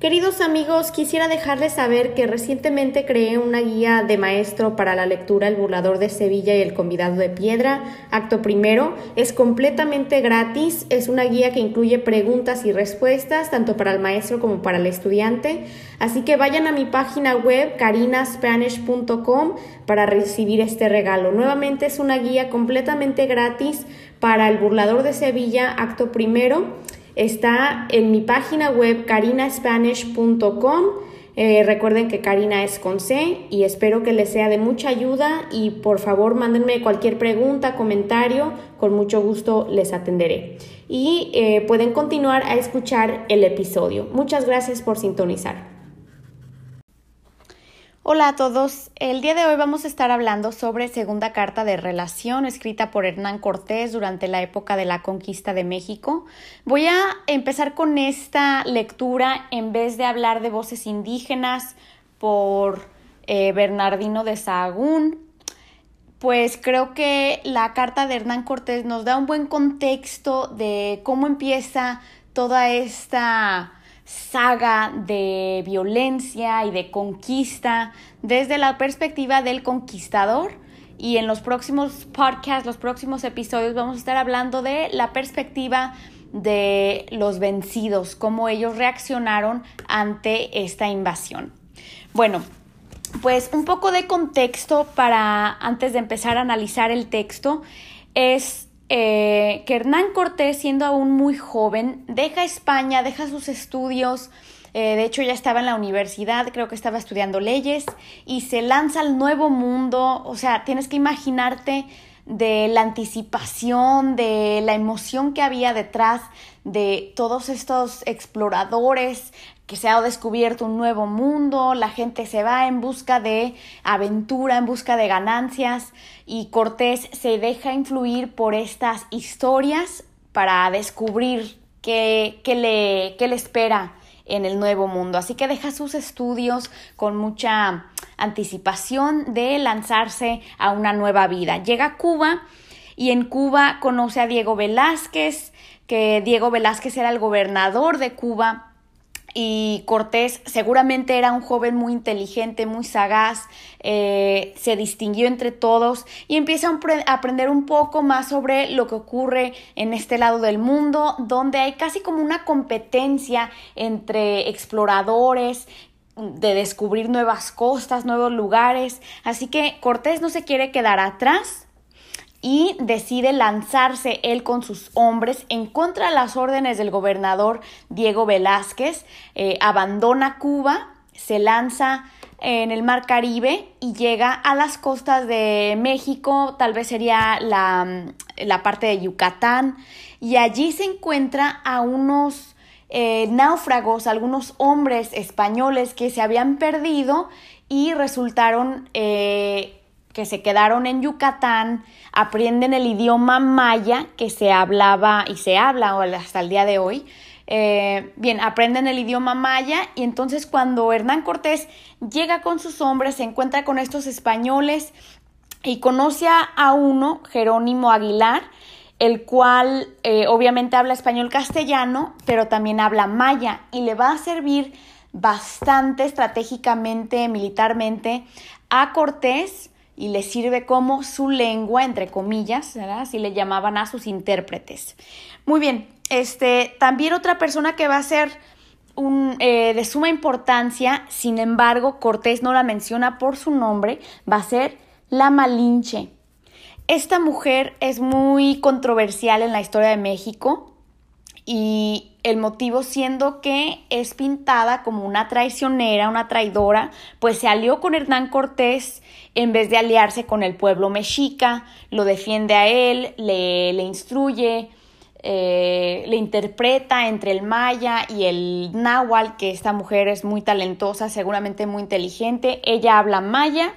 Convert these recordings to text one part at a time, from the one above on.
Queridos amigos, quisiera dejarles saber que recientemente creé una guía de maestro para la lectura El burlador de Sevilla y El convidado de piedra, acto primero. Es completamente gratis, es una guía que incluye preguntas y respuestas tanto para el maestro como para el estudiante. Así que vayan a mi página web carinaspanish.com para recibir este regalo. Nuevamente es una guía completamente gratis para El burlador de Sevilla, acto primero. Está en mi página web carinaspanish.com. Eh, recuerden que Karina es con C y espero que les sea de mucha ayuda y por favor mándenme cualquier pregunta, comentario, con mucho gusto les atenderé. Y eh, pueden continuar a escuchar el episodio. Muchas gracias por sintonizar. Hola a todos. El día de hoy vamos a estar hablando sobre Segunda Carta de Relación escrita por Hernán Cortés durante la época de la conquista de México. Voy a empezar con esta lectura en vez de hablar de voces indígenas por eh, Bernardino de Sahagún. Pues creo que la carta de Hernán Cortés nos da un buen contexto de cómo empieza toda esta saga de violencia y de conquista desde la perspectiva del conquistador. Y en los próximos podcasts, los próximos episodios, vamos a estar hablando de la perspectiva de los vencidos, cómo ellos reaccionaron ante esta invasión. Bueno, pues un poco de contexto para antes de empezar a analizar el texto es eh, que Hernán Cortés, siendo aún muy joven, deja España, deja sus estudios, eh, de hecho ya estaba en la universidad, creo que estaba estudiando leyes, y se lanza al nuevo mundo, o sea, tienes que imaginarte de la anticipación, de la emoción que había detrás de todos estos exploradores que se ha descubierto un nuevo mundo, la gente se va en busca de aventura, en busca de ganancias y Cortés se deja influir por estas historias para descubrir qué, le, qué le espera en el nuevo mundo. Así que deja sus estudios con mucha anticipación de lanzarse a una nueva vida. Llega a Cuba y en Cuba conoce a Diego Velázquez, que Diego Velázquez era el gobernador de Cuba y Cortés seguramente era un joven muy inteligente, muy sagaz, eh, se distinguió entre todos y empieza a aprender un poco más sobre lo que ocurre en este lado del mundo, donde hay casi como una competencia entre exploradores de descubrir nuevas costas, nuevos lugares. Así que Cortés no se quiere quedar atrás y decide lanzarse él con sus hombres en contra de las órdenes del gobernador Diego Velázquez, eh, abandona Cuba, se lanza en el mar Caribe y llega a las costas de México, tal vez sería la, la parte de Yucatán, y allí se encuentra a unos eh, náufragos, algunos hombres españoles que se habían perdido y resultaron eh, que se quedaron en Yucatán, aprenden el idioma maya que se hablaba y se habla hasta el día de hoy. Eh, bien, aprenden el idioma maya y entonces cuando Hernán Cortés llega con sus hombres, se encuentra con estos españoles y conoce a uno, Jerónimo Aguilar, el cual eh, obviamente habla español castellano, pero también habla maya y le va a servir bastante estratégicamente, militarmente, a Cortés y le sirve como su lengua, entre comillas, ¿verdad? Así le llamaban a sus intérpretes. Muy bien, este, también otra persona que va a ser eh, de suma importancia, sin embargo, Cortés no la menciona por su nombre, va a ser la Malinche. Esta mujer es muy controversial en la historia de México y el motivo siendo que es pintada como una traicionera, una traidora, pues se alió con Hernán Cortés en vez de aliarse con el pueblo mexica, lo defiende a él, le, le instruye, eh, le interpreta entre el maya y el náhuatl, que esta mujer es muy talentosa, seguramente muy inteligente. Ella habla maya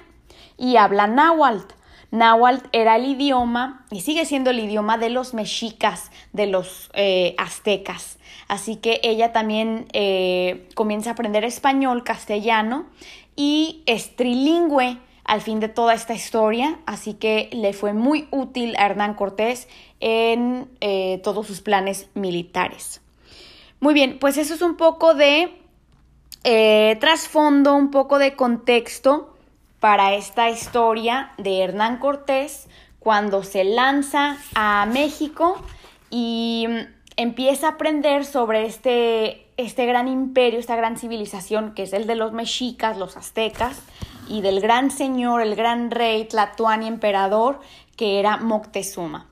y habla náhuatl. Náhuatl era el idioma y sigue siendo el idioma de los mexicas, de los eh, aztecas. Así que ella también eh, comienza a aprender español, castellano y es trilingüe al fin de toda esta historia, así que le fue muy útil a Hernán Cortés en eh, todos sus planes militares. Muy bien, pues eso es un poco de trasfondo, un poco de contexto para esta historia de Hernán Cortés cuando se lanza a México y mm, empieza a aprender sobre este, este gran imperio, esta gran civilización que es el de los mexicas, los aztecas, y del gran señor, el gran rey Tlatuani emperador, que era Moctezuma.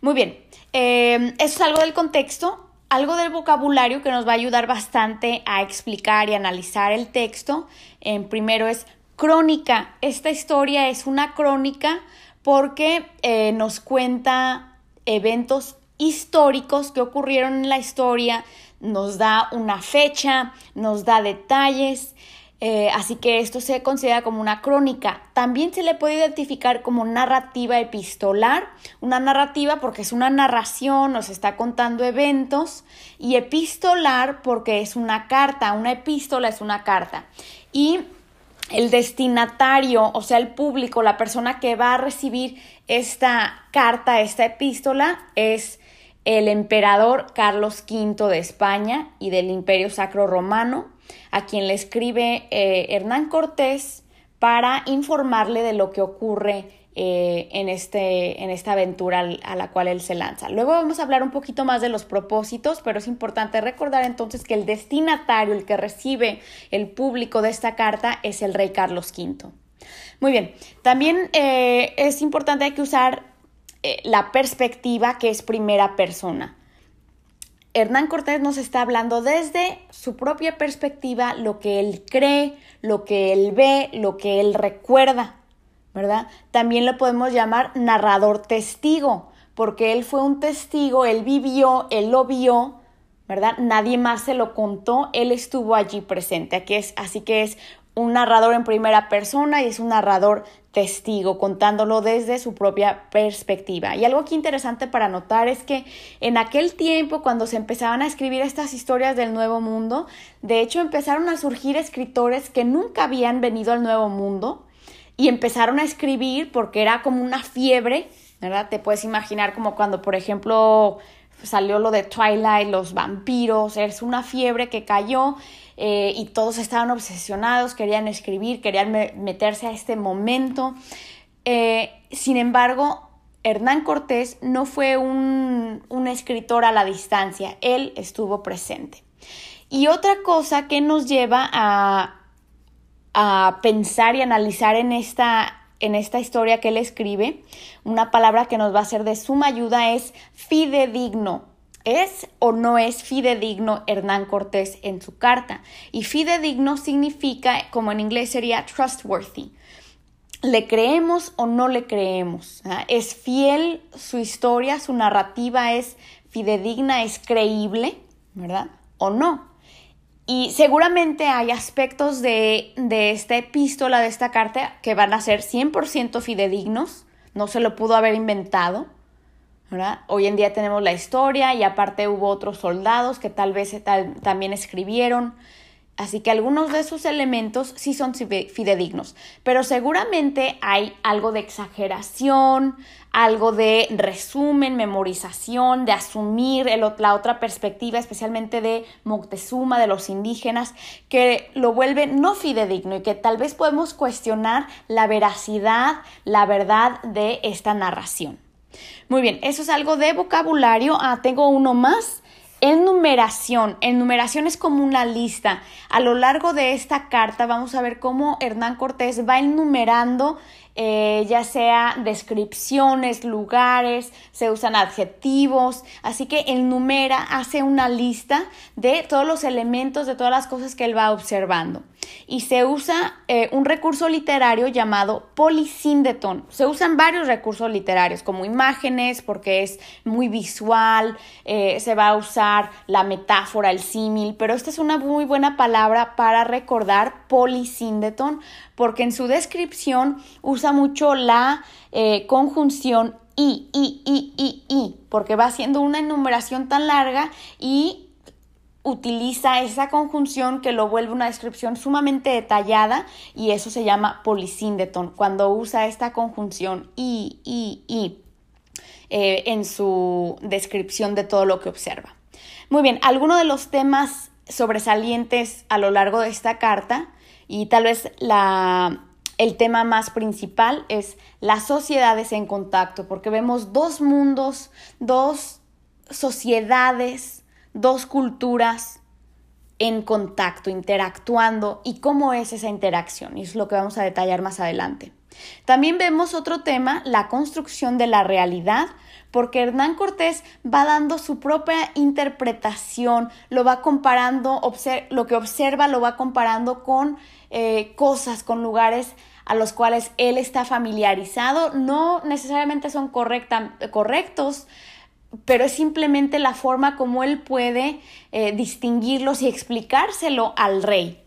Muy bien, eh, eso es algo del contexto, algo del vocabulario que nos va a ayudar bastante a explicar y analizar el texto. En primero es crónica. Esta historia es una crónica porque eh, nos cuenta eventos históricos que ocurrieron en la historia, nos da una fecha, nos da detalles, eh, así que esto se considera como una crónica. También se le puede identificar como narrativa epistolar, una narrativa porque es una narración, nos está contando eventos, y epistolar porque es una carta, una epístola es una carta. Y el destinatario, o sea, el público, la persona que va a recibir esta carta, esta epístola, es el emperador Carlos V de España y del Imperio Sacro Romano, a quien le escribe eh, Hernán Cortés para informarle de lo que ocurre eh, en, este, en esta aventura a la cual él se lanza. Luego vamos a hablar un poquito más de los propósitos, pero es importante recordar entonces que el destinatario, el que recibe el público de esta carta, es el rey Carlos V. Muy bien, también eh, es importante que usar eh, la perspectiva que es primera persona. Hernán Cortés nos está hablando desde su propia perspectiva, lo que él cree, lo que él ve, lo que él recuerda, ¿verdad? También lo podemos llamar narrador testigo, porque él fue un testigo, él vivió, él lo vio, ¿verdad? Nadie más se lo contó, él estuvo allí presente. Es, así que es un narrador en primera persona y es un narrador testigo, contándolo desde su propia perspectiva. Y algo aquí interesante para notar es que en aquel tiempo, cuando se empezaban a escribir estas historias del Nuevo Mundo, de hecho empezaron a surgir escritores que nunca habían venido al Nuevo Mundo y empezaron a escribir porque era como una fiebre, ¿verdad? Te puedes imaginar como cuando, por ejemplo, salió lo de Twilight, los vampiros, es una fiebre que cayó eh, y todos estaban obsesionados, querían escribir, querían meterse a este momento. Eh, sin embargo, Hernán Cortés no fue un, un escritor a la distancia, él estuvo presente. Y otra cosa que nos lleva a, a pensar y analizar en esta en esta historia que él escribe, una palabra que nos va a ser de suma ayuda es fidedigno. ¿Es o no es fidedigno Hernán Cortés en su carta? Y fidedigno significa, como en inglés sería trustworthy. ¿Le creemos o no le creemos? ¿Ah? ¿Es fiel su historia, su narrativa es fidedigna, es creíble, ¿verdad? ¿O no? Y seguramente hay aspectos de, esta epístola, de esta carta, que van a ser 100% fidedignos, no se lo pudo haber inventado. Hoy en día tenemos la historia y aparte hubo otros soldados que tal vez también escribieron. Así que algunos de esos elementos sí son fidedignos, pero seguramente hay algo de exageración, algo de resumen, memorización, de asumir la otra perspectiva, especialmente de Moctezuma, de los indígenas, que lo vuelve no fidedigno y que tal vez podemos cuestionar la veracidad, la verdad de esta narración. Muy bien, eso es algo de vocabulario. Ah, tengo uno más Enumeración. Enumeración es como una lista. A lo largo de esta carta vamos a ver cómo Hernán Cortés va enumerando eh, ya sea descripciones, lugares, se usan adjetivos, así que enumera, hace una lista de todos los elementos, de todas las cosas que él va observando. Y se usa eh, un recurso literario llamado polisíndeton. Se usan varios recursos literarios como imágenes porque es muy visual, eh, se va a usar la metáfora, el símil, pero esta es una muy buena palabra para recordar polisíndeton porque en su descripción usa mucho la eh, conjunción y, y, y, y, y, porque va haciendo una enumeración tan larga y utiliza esa conjunción que lo vuelve una descripción sumamente detallada y eso se llama polisíndeton, cuando usa esta conjunción y, y, y eh, en su descripción de todo lo que observa. Muy bien, algunos de los temas sobresalientes a lo largo de esta carta y tal vez la, el tema más principal es las sociedades en contacto, porque vemos dos mundos, dos sociedades, dos culturas en contacto, interactuando y cómo es esa interacción. Y es lo que vamos a detallar más adelante. También vemos otro tema, la construcción de la realidad, porque Hernán Cortés va dando su propia interpretación, lo va comparando, lo que observa lo va comparando con eh, cosas, con lugares a los cuales él está familiarizado, no necesariamente son correctos, pero es simplemente la forma como él puede eh, distinguirlos y explicárselo al rey.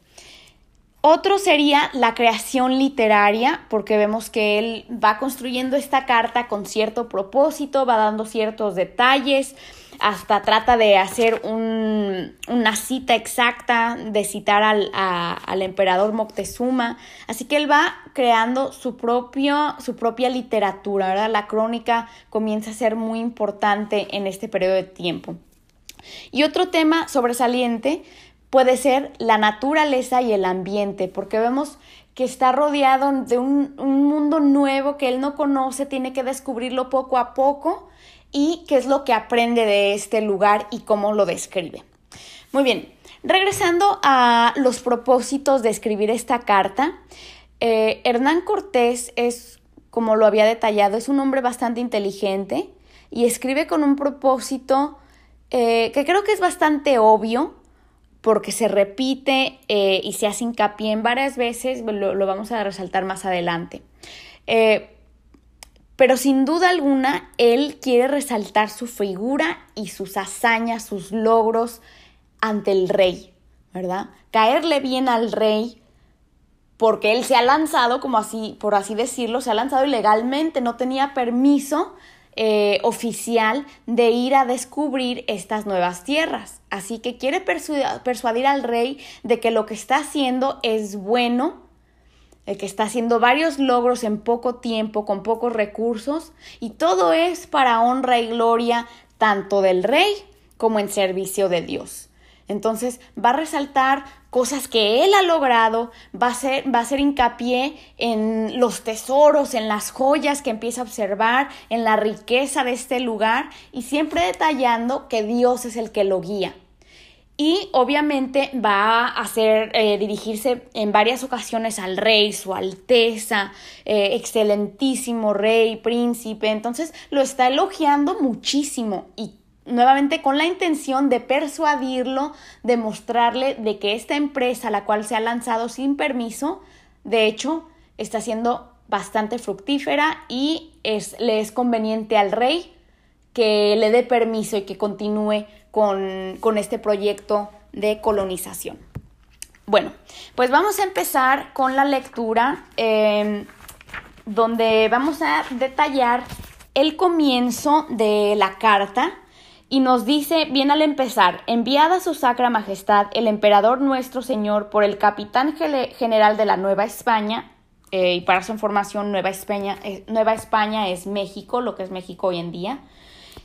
Otro sería la creación literaria, porque vemos que él va construyendo esta carta con cierto propósito, va dando ciertos detalles, hasta trata de hacer una cita exacta, de citar al, al, emperador Moctezuma. Así que él va creando su, propio, su propia literatura, ¿verdad? La crónica comienza a ser muy importante en este periodo de tiempo. Y otro tema sobresaliente puede ser la naturaleza y el ambiente, porque vemos que está rodeado de un, mundo nuevo que él no conoce, tiene que descubrirlo poco a poco y qué es lo que aprende de este lugar y cómo lo describe. Muy bien, regresando a los propósitos de escribir esta carta, eh, Hernán Cortés es, como lo había detallado, es un hombre bastante inteligente y escribe con un propósito eh, que creo que es bastante obvio, porque se repite eh, y se hace hincapié en varias veces, lo, vamos a resaltar más adelante. Eh, pero sin duda alguna, él quiere resaltar su figura y sus hazañas, sus logros ante el rey, ¿verdad? Caerle bien al rey porque él se ha lanzado, como así, por así decirlo, se ha lanzado ilegalmente, no tenía permiso eh, oficial de ir a descubrir estas nuevas tierras. Así que quiere persuadir al rey de que lo que está haciendo es bueno, de que está haciendo varios logros en poco tiempo, con pocos recursos, y todo es para honra y gloria tanto del rey como en servicio de Dios. Entonces va a resaltar cosas que él ha logrado, va a, ser, va a hacer hincapié en los tesoros, en las joyas que empieza a observar, en la riqueza de este lugar y siempre detallando que Dios es el que lo guía. Y obviamente va a hacer eh, dirigirse en varias ocasiones al rey, su alteza, eh, excelentísimo rey, príncipe. Entonces lo está elogiando muchísimo y nuevamente con la intención de persuadirlo, de mostrarle de que esta empresa, la cual se ha lanzado sin permiso, de hecho, está siendo bastante fructífera y es, le es conveniente al rey que le dé permiso y que continúe con, con este proyecto de colonización. Bueno, pues vamos a empezar con la lectura em, donde vamos a detallar el comienzo de la carta y nos dice bien al empezar, enviada su sacra majestad el emperador nuestro señor por el capitán general de la Nueva España, eh, y para su información Nueva España, eh, Nueva España es México, lo que es México hoy en día,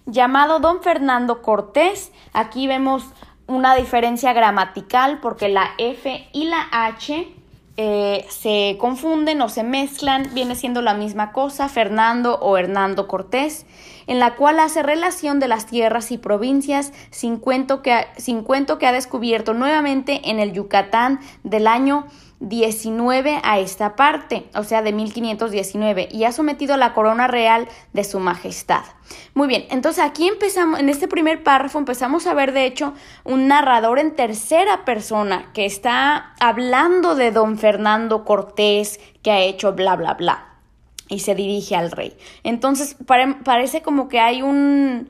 llamado don Fernando Cortés, aquí vemos una diferencia gramatical porque la F y la H eh, se confunden o se mezclan, viene siendo la misma cosa, Fernando o Hernando Cortés en la cual hace relación de las tierras y provincias sin cuento que, que ha descubierto nuevamente en el Yucatán del año 19 a esta parte, o sea, de 1519, y ha sometido la corona real de su majestad. Muy bien, entonces aquí empezamos, en este primer párrafo empezamos a ver, de hecho, un narrador en tercera persona que está hablando de don Fernando Cortés, que ha hecho bla, bla, bla y se dirige al rey. Entonces parece como que hay un,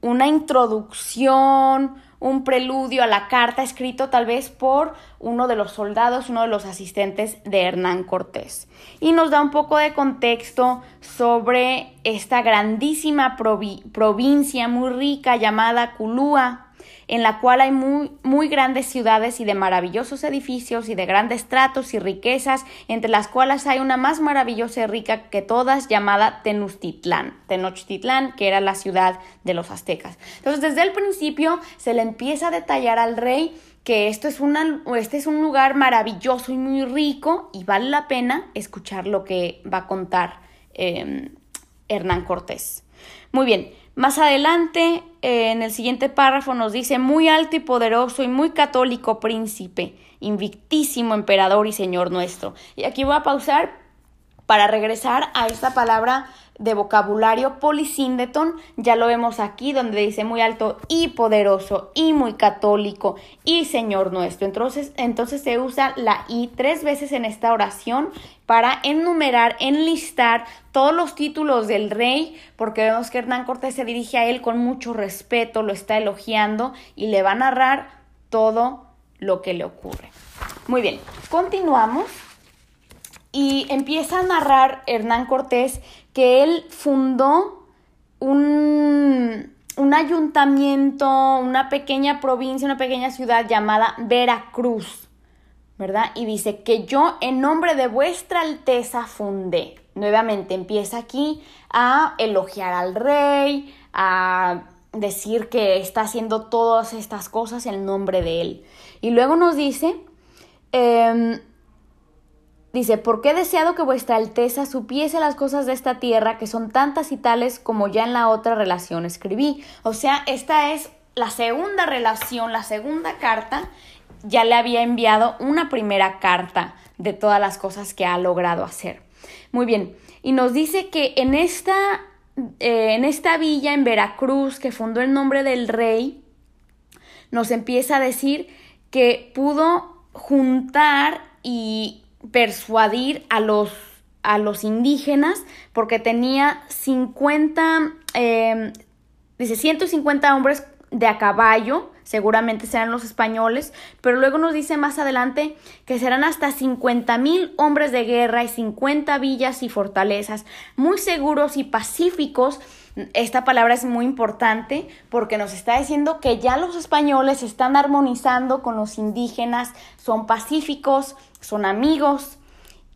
una introducción, un preludio a la carta escrito tal vez por uno de los soldados, uno de los asistentes de Hernán Cortés. Y nos da un poco de contexto sobre esta grandísima provincia muy rica llamada Culúa, en la cual hay muy, muy grandes ciudades y de maravillosos edificios y de grandes tratos y riquezas, entre las cuales hay una más maravillosa y rica que todas llamada Tenochtitlán, Tenochtitlán, que era la ciudad de los aztecas. Entonces, desde el principio se le empieza a detallar al rey que esto es, una, este es un lugar maravilloso y muy rico y vale la pena escuchar lo que va a contar em, Hernán Cortés. Muy bien, más adelante, eh, en el siguiente párrafo nos dice, muy alto y poderoso y muy católico príncipe, invictísimo emperador y señor nuestro. Y aquí voy a pausar para regresar a esta palabra de vocabulario polisíndeton, ya lo vemos aquí donde dice muy alto y poderoso y muy católico y Señor nuestro. Entonces, entonces se usa la y tres veces en esta oración para enumerar, enlistar todos los títulos del rey, porque vemos que Hernán Cortés se dirige a él con mucho respeto, lo está elogiando y le va a narrar todo lo que le ocurre. Muy bien, continuamos y empieza a narrar Hernán Cortés que él fundó un, un ayuntamiento, una pequeña provincia, una pequeña ciudad llamada Veracruz, ¿verdad? Y dice que yo en nombre de vuestra alteza fundé. Nuevamente empieza aquí a elogiar al rey, a decir que está haciendo todas estas cosas en nombre de él. Y luego nos dice, em, Dice, porque he deseado que vuestra Alteza supiese las cosas de esta tierra, que son tantas y tales como ya en la otra relación escribí. O sea, esta es la segunda relación, la segunda carta. Ya le había enviado una primera carta de todas las cosas que ha logrado hacer. Muy bien, y nos dice que en esta, eh, en esta villa en Veracruz, que fundó el nombre del rey, nos empieza a decir que pudo juntar y persuadir a los, a los indígenas porque tenía 50, eh, dice 150 hombres de a caballo, seguramente serán los españoles, pero luego nos dice más adelante que serán hasta 50 mil hombres de guerra y 50 villas y fortalezas, muy seguros y pacíficos. Esta palabra es muy importante porque nos está diciendo que ya los españoles están armonizando con los indígenas, son pacíficos, son amigos.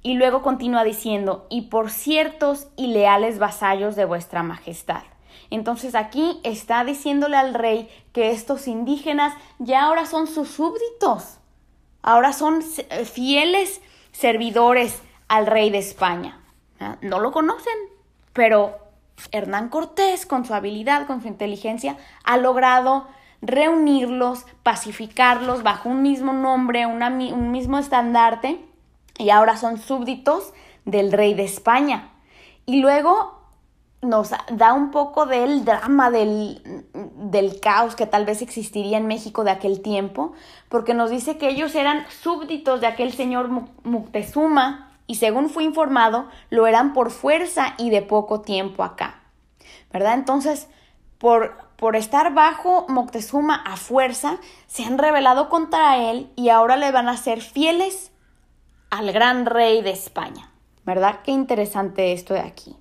Y luego continúa diciendo, y por ciertos y leales vasallos de vuestra majestad. Entonces aquí está diciéndole al rey que estos indígenas ya ahora son sus súbditos, ahora son fieles servidores al rey de España. ¿Ah? No lo conocen, pero Hernán Cortés, con su habilidad, con su inteligencia, ha logrado reunirlos, pacificarlos bajo un mismo nombre, un mismo estandarte, y ahora son súbditos del rey de España. Y luego nos da un poco del drama, del, del, caos que tal vez existiría en México de aquel tiempo, porque nos dice que ellos eran súbditos de aquel señor Moctezuma y según fue informado, lo eran por fuerza y de poco tiempo acá. ¿Verdad? Entonces, por, por estar bajo Moctezuma a fuerza, se han rebelado contra él y ahora le van a ser fieles al gran rey de España. ¿Verdad? Qué interesante esto de aquí.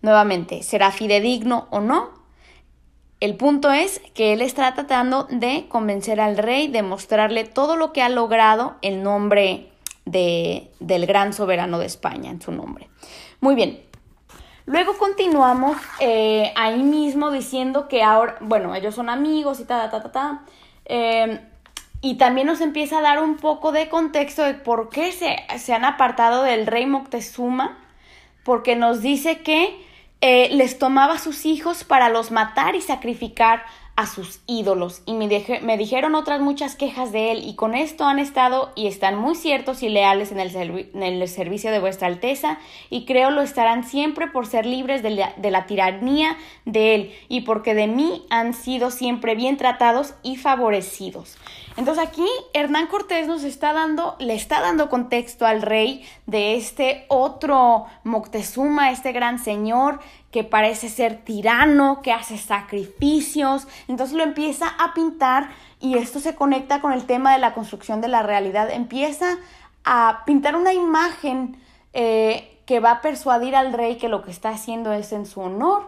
Nuevamente, ¿será fidedigno o no? El punto es que él está tratando de convencer al rey, de mostrarle todo lo que ha logrado el nombre de, del gran soberano de España en su nombre. Muy bien. Luego continuamos eh, ahí mismo diciendo que ahora, bueno, ellos son amigos y ta, ta, ta, ta. Eh, y también nos empieza a dar un poco de contexto de por qué se, se han apartado del rey Moctezuma porque nos dice que eh, les tomaba sus hijos para los matar y sacrificar a sus ídolos. Y me, dijeron otras muchas quejas de él, y con esto han estado y están muy ciertos y leales en el, en el servicio de vuestra Alteza, y creo lo estarán siempre por ser libres de la, de la tiranía de él, y porque de mí han sido siempre bien tratados y favorecidos. Entonces aquí Hernán Cortés nos está dando, le está dando contexto al rey de este otro Moctezuma, este gran señor que parece ser tirano, que hace sacrificios. Entonces lo empieza a pintar y esto se conecta con el tema de la construcción de la realidad. Empieza a pintar una imagen eh, que va a persuadir al rey que lo que está haciendo es en su honor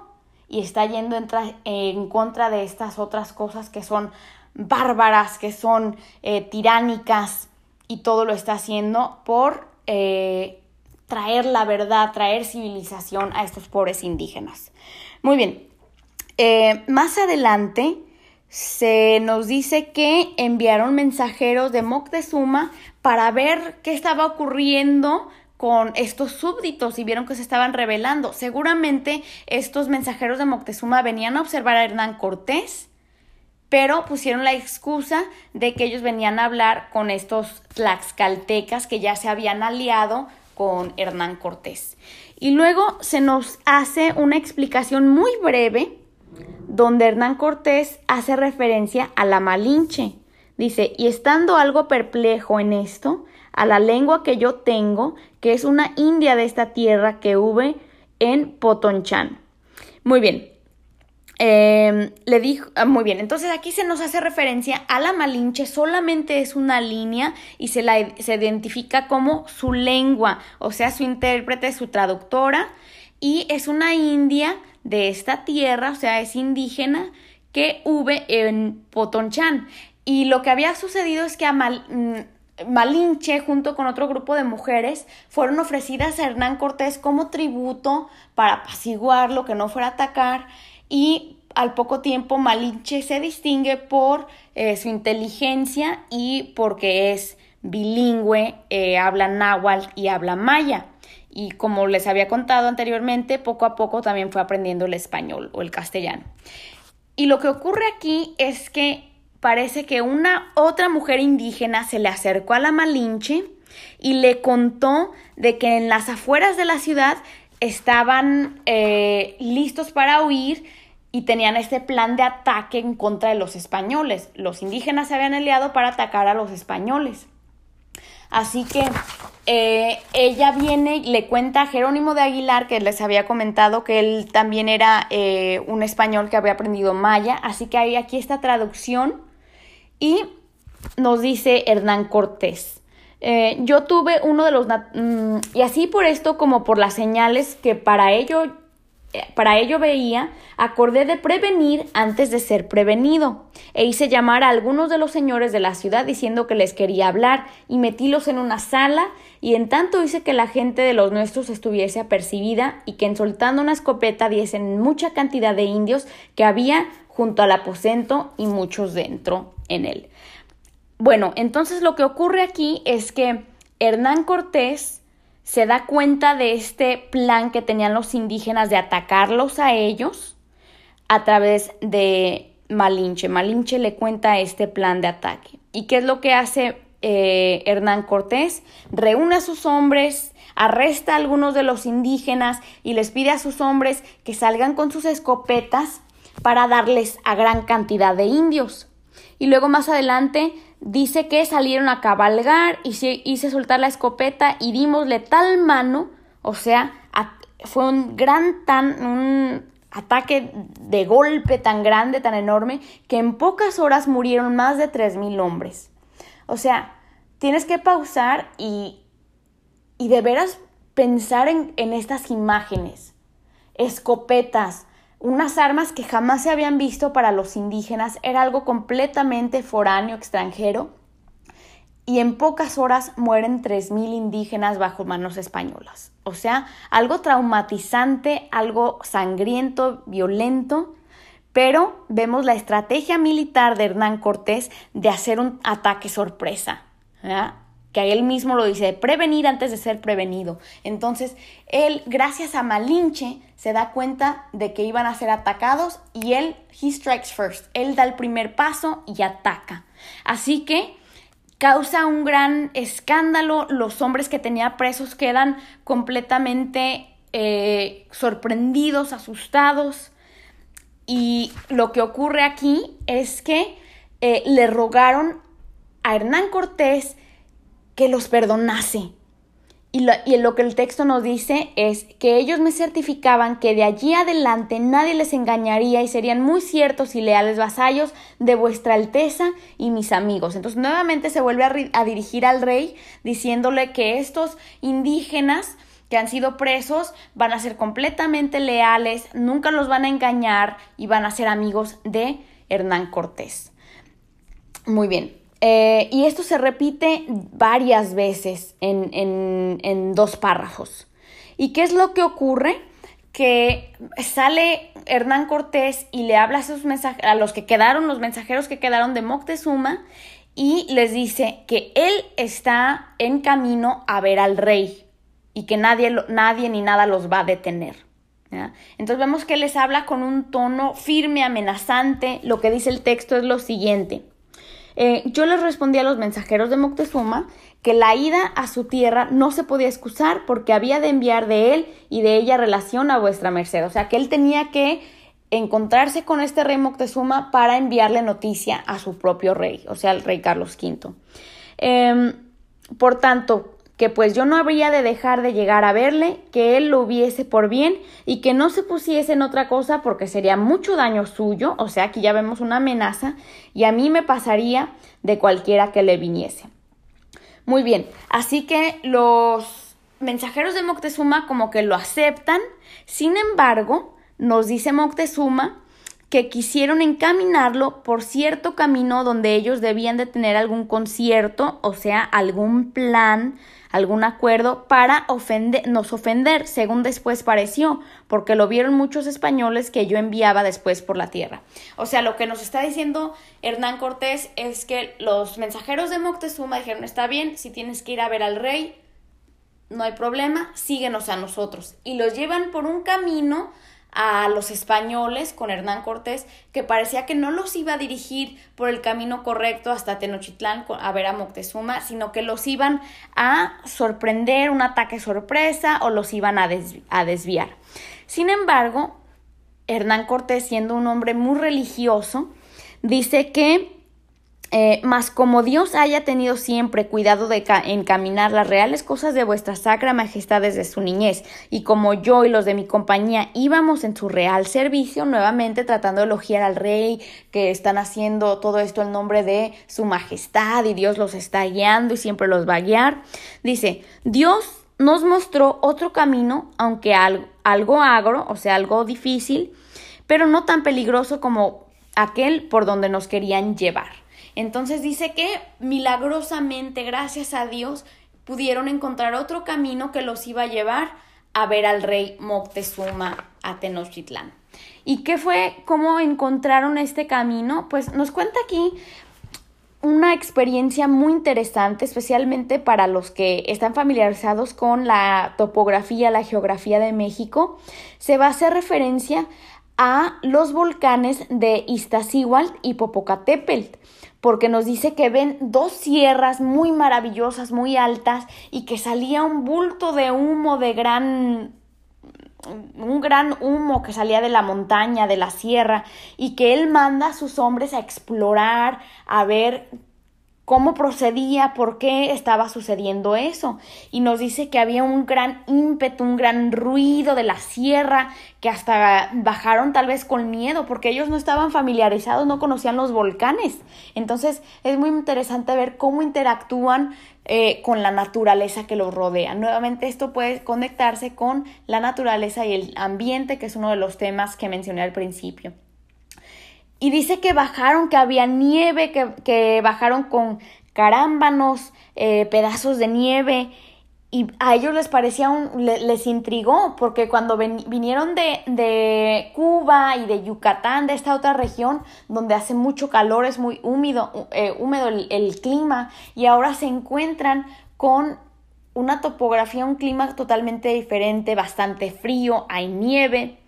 y está yendo en, contra de estas otras cosas que son bárbaras, que son eh, tiránicas y todo lo está haciendo por eh, traer la verdad, traer civilización a estos pobres indígenas. Muy bien, eh, más adelante se nos dice que enviaron mensajeros de Moctezuma para ver qué estaba ocurriendo con estos súbditos y vieron que se estaban rebelando. Seguramente estos mensajeros de Moctezuma venían a observar a Hernán Cortés, pero pusieron la excusa de que ellos venían a hablar con estos tlaxcaltecas que ya se habían aliado con Hernán Cortés. Y luego se nos hace una explicación muy breve donde Hernán Cortés hace referencia a la Malinche. Dice, y estando algo perplejo en esto, a la lengua que yo tengo, que es una india de esta tierra que hube en Potonchan. Muy bien. Em, le dijo, ah, muy bien, entonces aquí se nos hace referencia a la Malinche, solamente es una línea y se la se identifica como su lengua, o sea, su intérprete, su traductora, y es una india de esta tierra, o sea, es indígena, que hube en Potonchan. Y lo que había sucedido es que a mm, Malinche, junto con otro grupo de mujeres, fueron ofrecidas a Hernán Cortés como tributo para apaciguarlo, que no fuera a atacar, y al poco tiempo Malinche se distingue por eh, su inteligencia y porque es bilingüe, eh, habla náhuatl y habla maya y como les había contado anteriormente, poco a poco también fue aprendiendo el español o el castellano. Y lo que ocurre aquí es que parece que una otra mujer indígena se le acercó a la Malinche y le contó de que en las afueras de la ciudad estaban eh, listos para huir y tenían este plan de ataque en contra de los españoles. Los indígenas se habían aliado para atacar a los españoles. Así que eh, ella viene y le cuenta a Jerónimo de Aguilar, que les había comentado que él también era eh, un español que había aprendido maya. Así que hay aquí esta traducción y nos dice Hernán Cortés. Eh, yo tuve uno de los... Mm, y así por esto como por las señales que para ello para ello veía, acordé de prevenir antes de ser prevenido, e hice llamar a algunos de los señores de la ciudad diciendo que les quería hablar, y metílos en una sala, y en tanto hice que la gente de los nuestros estuviese apercibida, y que en soltando una escopeta diesen mucha cantidad de indios que había junto al aposento y muchos dentro en él. Bueno, entonces lo que ocurre aquí es que Hernán Cortés se da cuenta de este plan que tenían los indígenas de atacarlos a ellos a través de Malinche. Malinche le cuenta este plan de ataque. ¿Y qué es lo que hace eh, Hernán Cortés? Reúne a sus hombres, arresta a algunos de los indígenas y les pide a sus hombres que salgan con sus escopetas para darles a gran cantidad de indios. Y luego más adelante dice que salieron a cabalgar y se hice soltar la escopeta y dimosle tal mano, o sea, fue un gran tan, un ataque de golpe tan grande, tan enorme, que en pocas horas murieron más de 3.000 hombres. O sea, tienes que pausar y, y de veras pensar en, en estas imágenes. Escopetas, unas armas que jamás se habían visto para los indígenas, era algo completamente foráneo, extranjero, y en pocas horas mueren 3.000 indígenas bajo manos españolas. O sea, algo traumatizante, algo sangriento, violento, pero vemos la estrategia militar de Hernán Cortés de hacer un ataque sorpresa que él mismo lo dice, prevenir antes de ser prevenido. Entonces, él, gracias a Malinche, se da cuenta de que iban a ser atacados y él, he strikes first, él da el primer paso y ataca. Así que causa un gran escándalo, los hombres que tenía presos quedan completamente eh, sorprendidos, asustados. Y lo que ocurre aquí es que eh, le rogaron a Hernán Cortés que los perdonase. Y lo, y lo, que el texto nos dice es que ellos me certificaban que de allí adelante nadie les engañaría y serían muy ciertos y leales vasallos de vuestra Alteza y mis amigos. Entonces nuevamente se vuelve a, a dirigir al rey diciéndole que estos indígenas que han sido presos van a ser completamente leales, nunca los van a engañar y van a ser amigos de Hernán Cortés. Muy bien, eh, y esto se repite varias veces en, dos párrafos. ¿Y qué es lo que ocurre? que sale Hernán Cortés y le habla a, sus a los que quedaron, los mensajeros que quedaron de Moctezuma, y les dice que él está en camino a ver al rey y que nadie, nadie ni nada los va a detener. Entonces vemos que les habla con un tono firme, amenazante. Lo que dice el texto es lo siguiente. Eh, yo les respondí a los mensajeros de Moctezuma que la ida a su tierra no se podía excusar porque había de enviar de él y de ella relación a vuestra merced. O sea, que él tenía que encontrarse con este rey Moctezuma para enviarle noticia a su propio rey, o sea, al rey Carlos V. Em, por tanto, que pues yo no habría de dejar de llegar a verle, que él lo hubiese por bien y que no se pusiese en otra cosa porque sería mucho daño suyo, o sea, aquí ya vemos una amenaza y a mí me pasaría de cualquiera que le viniese. Muy bien, así que los mensajeros de Moctezuma como que lo aceptan, sin embargo, nos dice Moctezuma que quisieron encaminarlo por cierto camino donde ellos debían de tener algún concierto, o sea, algún plan, algún acuerdo para ofender, nos ofender, según después pareció, porque lo vieron muchos españoles que yo enviaba después por la tierra. O sea, lo que nos está diciendo Hernán Cortés es que los mensajeros de Moctezuma dijeron, está bien, si tienes que ir a ver al rey, no hay problema, síguenos a nosotros. Y los llevan por un camino a los españoles con Hernán Cortés, que parecía que no los iba a dirigir por el camino correcto hasta Tenochtitlán a ver a Moctezuma, sino que los iban a sorprender, un ataque sorpresa o los iban a, a desviar. Sin embargo, Hernán Cortés, siendo un hombre muy religioso, dice que eh, mas como Dios haya tenido siempre cuidado de encaminar las reales cosas de vuestra sacra majestad desde su niñez, y como yo y los de mi compañía íbamos en su real servicio, nuevamente tratando de elogiar al rey, que están haciendo todo esto en nombre de su majestad, y Dios los está guiando y siempre los va a guiar, dice, Dios nos mostró otro camino, aunque algo, algo agro, o sea, algo difícil, pero no tan peligroso como aquel por donde nos querían llevar. Entonces dice que milagrosamente, gracias a Dios, pudieron encontrar otro camino que los iba a llevar a ver al rey Moctezuma a Tenochtitlán. ¿Y qué fue? ¿Cómo encontraron este camino? Pues nos cuenta aquí una experiencia muy interesante, especialmente para los que están familiarizados con la topografía, la geografía de México. Se va a hacer referencia a los volcanes de Iztaccíhuatl y Popocatépetl porque nos dice que ven dos sierras muy maravillosas, muy altas, y que salía un bulto de humo de gran un gran humo que salía de la montaña, de la sierra, y que él manda a sus hombres a explorar, a ver cómo procedía, por qué estaba sucediendo eso. Y nos dice que había un gran ímpetu, un gran ruido de la sierra, que hasta bajaron tal vez con miedo, porque ellos no estaban familiarizados, no conocían los volcanes. Entonces es muy interesante ver cómo interactúan eh, con la naturaleza que los rodea. Nuevamente esto puede conectarse con la naturaleza y el ambiente, que es uno de los temas que mencioné al principio. Y dice que bajaron, que había nieve, que, bajaron con carámbanos, eh, pedazos de nieve. Y a ellos les parecía un, les intrigó, porque cuando vinieron de, de, Cuba y de Yucatán, de esta otra región, donde hace mucho calor, es muy húmedo, eh, húmedo el, el clima, y ahora se encuentran con una topografía, un clima totalmente diferente, bastante frío, hay nieve,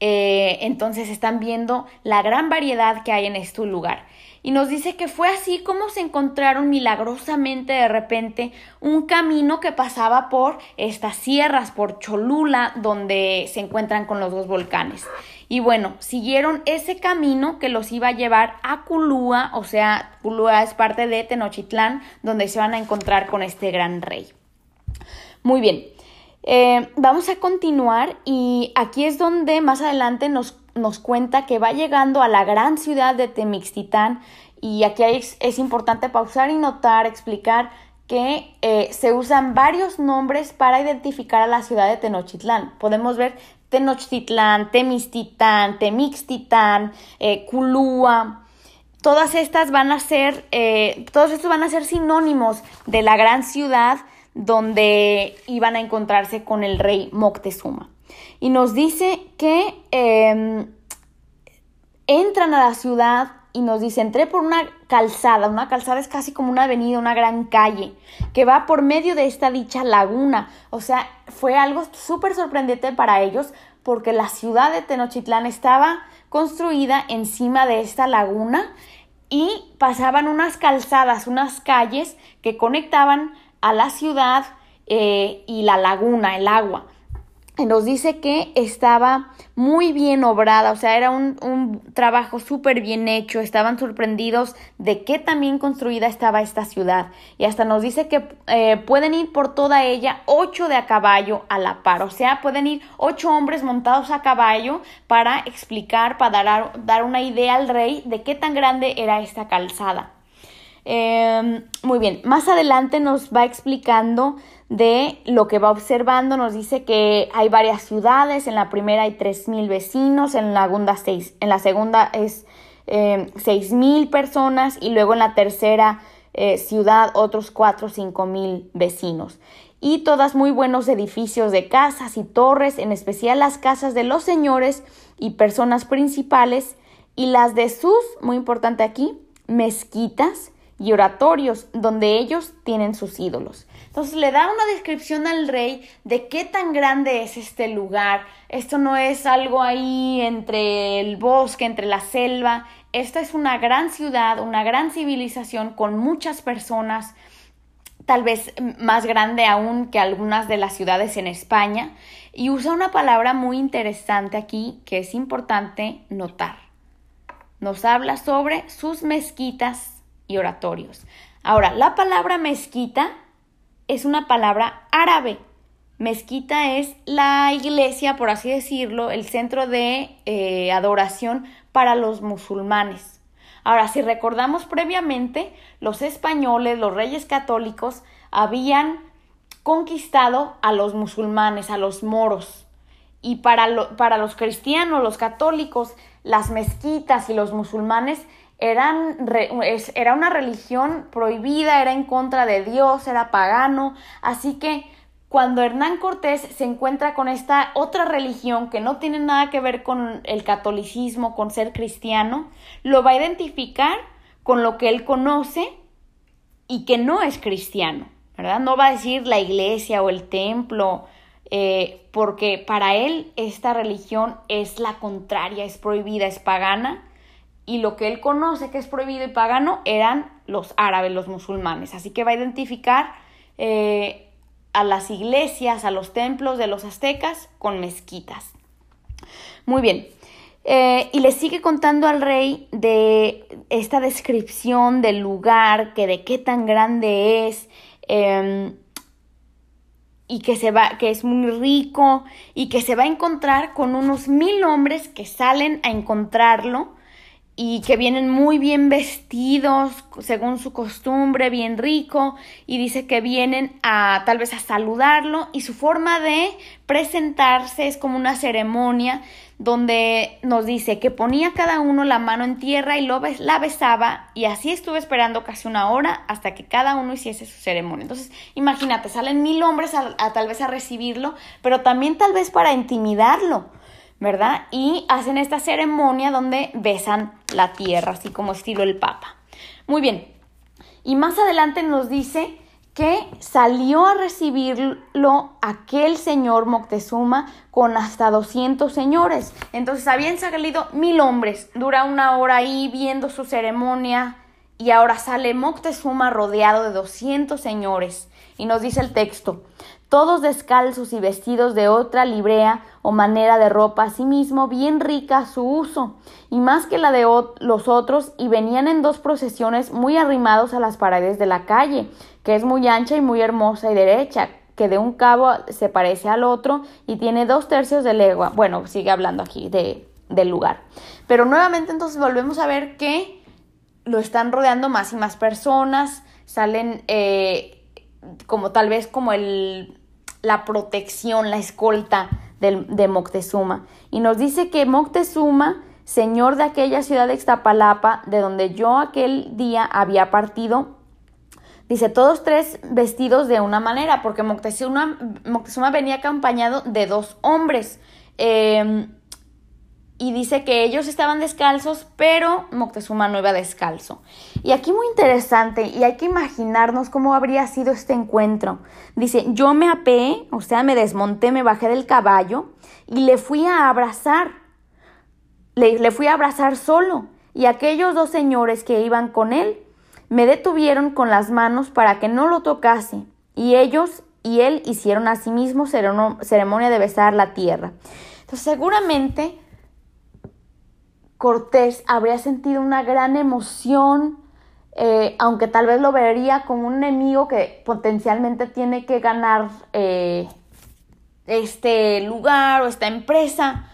eh, entonces están viendo la gran variedad que hay en este lugar. Y nos dice que fue así como se encontraron milagrosamente de repente un camino que pasaba por estas sierras, por Cholula, donde se encuentran con los dos volcanes. Y bueno, siguieron ese camino que los iba a llevar a Culúa, o sea, Culúa es parte de Tenochtitlán, donde se van a encontrar con este gran rey. Muy bien, eh, vamos a continuar y aquí es donde más adelante nos, nos, cuenta que va llegando a la gran ciudad de Temixtitán y aquí es, importante pausar y notar, explicar que eh, se usan varios nombres para identificar a la ciudad de Tenochtitlán. Podemos ver Tenochtitlán, Temixtitán, Temixtitán, eh, Culúa. Todas estas van a ser, todos estos van a ser sinónimos de la gran ciudad donde iban a encontrarse con el rey Moctezuma. y nos dice que em, entran a la ciudad y nos dice, entré por una calzada, una calzada es casi como una avenida, una gran calle, que va por medio de esta dicha laguna. O sea, fue algo súper sorprendente para ellos porque la ciudad de Tenochtitlán estaba construida encima de esta laguna y pasaban unas calzadas, unas calles que conectaban a la ciudad eh, y la laguna, el agua nos dice que estaba muy bien obrada, o sea, era un, trabajo súper bien hecho, estaban sorprendidos de qué tan bien construida estaba esta ciudad. Y hasta nos dice que eh, pueden ir por toda ella ocho de a caballo a la par, o sea, pueden ir ocho hombres montados a caballo para explicar, para dar, dar una idea al rey de qué tan grande era esta calzada. Em, muy bien, más adelante nos va explicando de lo que va observando. Nos dice que hay varias ciudades, en la primera hay 3.000 vecinos, en la segunda, en la segunda es eh, 6.000 personas y luego en la tercera eh, ciudad otros 4 o 5.000 vecinos. Y todas muy buenos edificios de casas y torres, en especial las casas de los señores y personas principales y las de sus, muy importante aquí, mezquitas y oratorios donde ellos tienen sus ídolos. Entonces le da una descripción al rey de qué tan grande es este lugar. Esto no es algo ahí entre el bosque, entre la selva. Esta es una gran ciudad, una gran civilización con muchas personas, tal vez más grande aún que algunas de las ciudades en España. Y usa una palabra muy interesante aquí que es importante notar. Nos habla sobre sus mezquitas y oratorios. Ahora, la palabra mezquita es una palabra árabe. Mezquita es la iglesia, por así decirlo, el centro de eh, adoración para los musulmanes. Ahora, si recordamos previamente, los españoles, los reyes católicos, habían conquistado a los musulmanes, a los moros. Y para, para los cristianos, los católicos, las mezquitas y los musulmanes era una religión prohibida, era en contra de Dios, era pagano, así que cuando Hernán Cortés se encuentra con esta otra religión que no tiene nada que ver con el catolicismo, con ser cristiano, lo va a identificar con lo que él conoce y que no es cristiano, ¿verdad? No va a decir la iglesia o el templo, eh, porque para él esta religión es la contraria, es prohibida, es pagana y lo que él conoce que es prohibido y pagano eran los árabes, los musulmanes. Así que va a identificar eh, a las iglesias, a los templos de los aztecas con mezquitas. Muy bien. Eh, y le sigue contando al rey de esta descripción del lugar, que de qué tan grande es, em, y que se va, que es muy rico, y que se va a encontrar con unos mil hombres que salen a encontrarlo y que vienen muy bien vestidos, según su costumbre, bien rico, y dice que vienen a tal vez a saludarlo, y su forma de presentarse es como una ceremonia donde nos dice que ponía cada uno la mano en tierra y lo la besaba, y así estuve esperando casi una hora hasta que cada uno hiciese su ceremonia. Entonces, imagínate, salen mil hombres a tal vez a recibirlo, pero también tal vez para intimidarlo ¿verdad? Y hacen esta ceremonia donde besan la tierra, así como estilo el Papa. Muy bien. Y más adelante nos dice que salió a recibirlo aquel señor Moctezuma con hasta 200 señores. Entonces habían salido mil hombres. Dura una hora ahí viendo su ceremonia y ahora sale Moctezuma rodeado de 200 señores. Y nos dice el texto, todos descalzos y vestidos de otra librea o manera de ropa, asimismo bien rica su uso, y más que la de los otros, y venían en dos procesiones muy arrimados a las paredes de la calle, que es muy ancha y muy hermosa y derecha, que de un cabo se parece al otro y tiene dos tercios de legua. Bueno, sigue hablando aquí de, del lugar. Pero nuevamente entonces volvemos a ver que lo están rodeando más y más personas, salen eh, como tal vez como el, la protección, la escolta de, Moctezuma. Y nos dice que Moctezuma, señor de aquella ciudad de Extapalapa, de donde yo aquel día había partido, Dice, todos tres vestidos de una manera, porque Moctezuma, Moctezuma venía acompañado de dos hombres. Em, y dice que ellos estaban descalzos, pero Moctezuma no iba descalzo. Y aquí muy interesante, y hay que imaginarnos cómo habría sido este encuentro. Dice, yo me apeé, o sea, me desmonté, me bajé del caballo y le fui a abrazar. Le, le fui a abrazar solo. Y aquellos dos señores que iban con él me detuvieron con las manos para que no lo tocase. Y ellos y él hicieron asimismo ceremonia de besar la tierra. Entonces seguramente Cortés habría sentido una gran emoción, eh, aunque tal vez lo vería como un enemigo que potencialmente tiene que ganar eh, este lugar o esta empresa,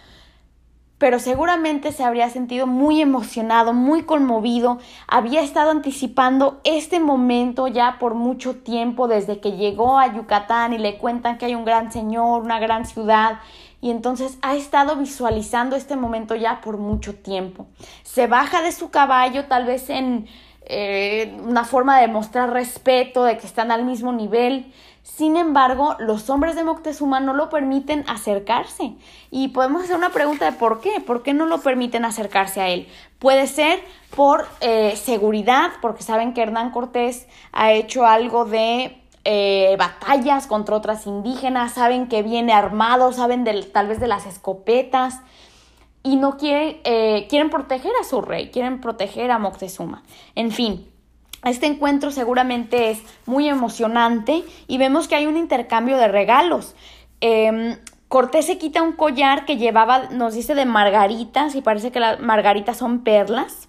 pero seguramente se habría sentido muy emocionado, muy conmovido, había estado anticipando este momento ya por mucho tiempo desde que llegó a Yucatán y le cuentan que hay un gran señor, una gran ciudad y entonces ha estado visualizando este momento ya por mucho tiempo. Se baja de su caballo tal vez en eh, una forma de mostrar respeto, de que están al mismo nivel. Sin embargo, los hombres de Moctezuma no lo permiten acercarse. Y podemos hacer una pregunta de por qué. ¿Por qué no lo permiten acercarse a él? Puede ser por eh, seguridad, porque saben que Hernán Cortés ha hecho algo de eh, batallas contra otras indígenas, saben que viene armado, saben tal vez de las escopetas y no quieren, eh, quieren proteger a su rey, quieren proteger a Moctezuma. En fin, este encuentro seguramente es muy emocionante y vemos que hay un intercambio de regalos. Em, Cortés se quita un collar que llevaba, nos dice, de margaritas y parece que las margaritas son perlas.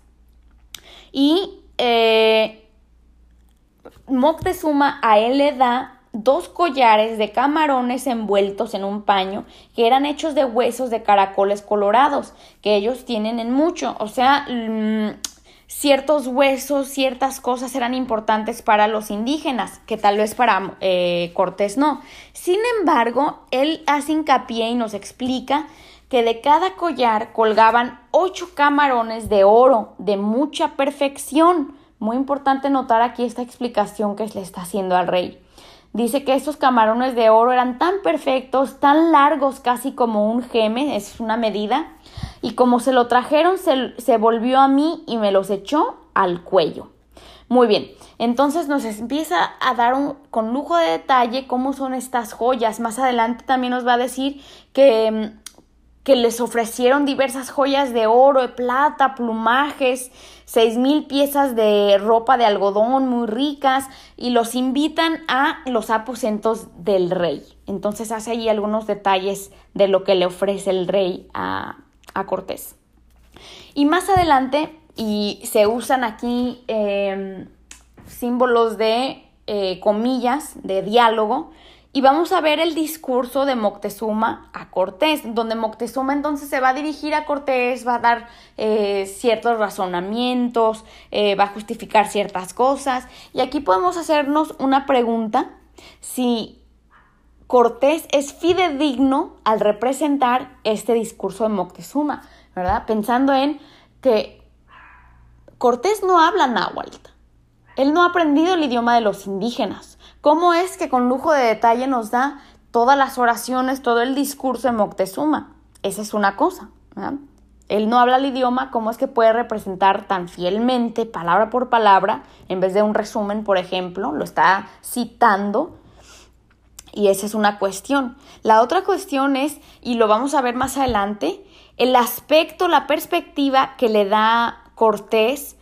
Y eh, Moctezuma a él le da dos collares de camarones envueltos en un paño que eran hechos de huesos de caracoles colorados, que ellos tienen en mucho. O sea, mm, ciertos huesos, ciertas cosas eran importantes para los indígenas, que tal vez para eh, Cortés no. Sin embargo, él hace hincapié y nos explica que de cada collar colgaban ocho camarones de oro de mucha perfección muy importante notar aquí esta explicación que le está haciendo al rey. Dice que estos camarones de oro eran tan perfectos, tan largos casi como un geme, es una medida, y como se lo trajeron se, se volvió a mí y me los echó al cuello. Muy bien, entonces nos empieza a dar un, con lujo de detalle cómo son estas joyas. Más adelante también nos va a decir que mm, que les ofrecieron diversas joyas de oro, de plata, plumajes, seis mil piezas de ropa de algodón muy ricas y los invitan a los aposentos del rey. Entonces hace ahí algunos detalles de lo que le ofrece el rey a, Cortés. Y más adelante, y se usan aquí em, símbolos de eh, comillas, de diálogo, y vamos a ver el discurso de Moctezuma a Cortés, donde Moctezuma entonces se va a dirigir a Cortés, va a dar eh, ciertos razonamientos, eh, va a justificar ciertas cosas. Y aquí podemos hacernos una pregunta, si Cortés es fidedigno al representar este discurso de Moctezuma, ¿verdad? Pensando en que Cortés no habla náhuatl, él no ha aprendido el idioma de los indígenas. ¿Cómo es que con lujo de detalle nos da todas las oraciones, todo el discurso de Moctezuma? Esa es una cosa. Él no habla el idioma, ¿cómo es que puede representar tan fielmente, palabra por palabra, en vez de un resumen, por ejemplo? Lo está citando. Y esa es una cuestión. La otra cuestión es, y lo vamos a ver más adelante, el aspecto, la perspectiva que le da Cortés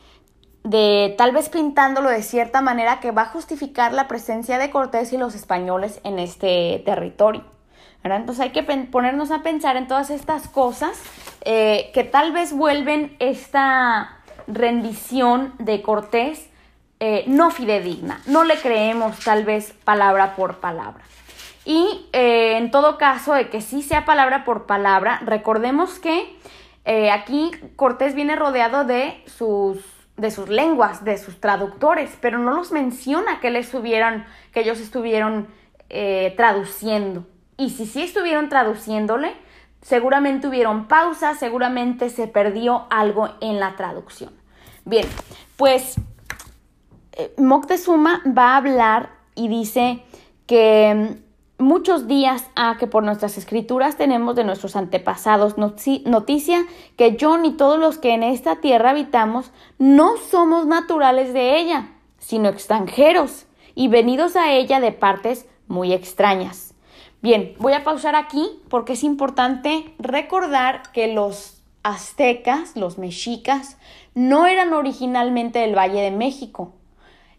de tal vez pintándolo de cierta manera que va a justificar la presencia de Cortés y los españoles en este territorio. Entonces hay que ponernos a pensar en todas estas cosas eh, que tal vez vuelven esta rendición de Cortés eh, no fidedigna, no le creemos tal vez palabra por palabra. Y eh, en todo caso de que sí sea palabra por palabra, recordemos que aquí Cortés viene rodeado de sus de sus lenguas, de sus traductores, pero no los menciona que, les que ellos estuvieron eh, traduciendo. Y si sí estuvieron traduciéndole, seguramente hubieron pausas, seguramente se perdió algo en la traducción. Bien, pues eh, Moctezuma va a hablar y dice que muchos días a que por nuestras escrituras tenemos de nuestros antepasados noticia que yo ni todos los que en esta tierra habitamos no somos naturales de ella, sino extranjeros y venidos a ella de partes muy extrañas. Bien, voy a pausar aquí porque es importante recordar que los aztecas, los mexicas, no eran originalmente del Valle de México.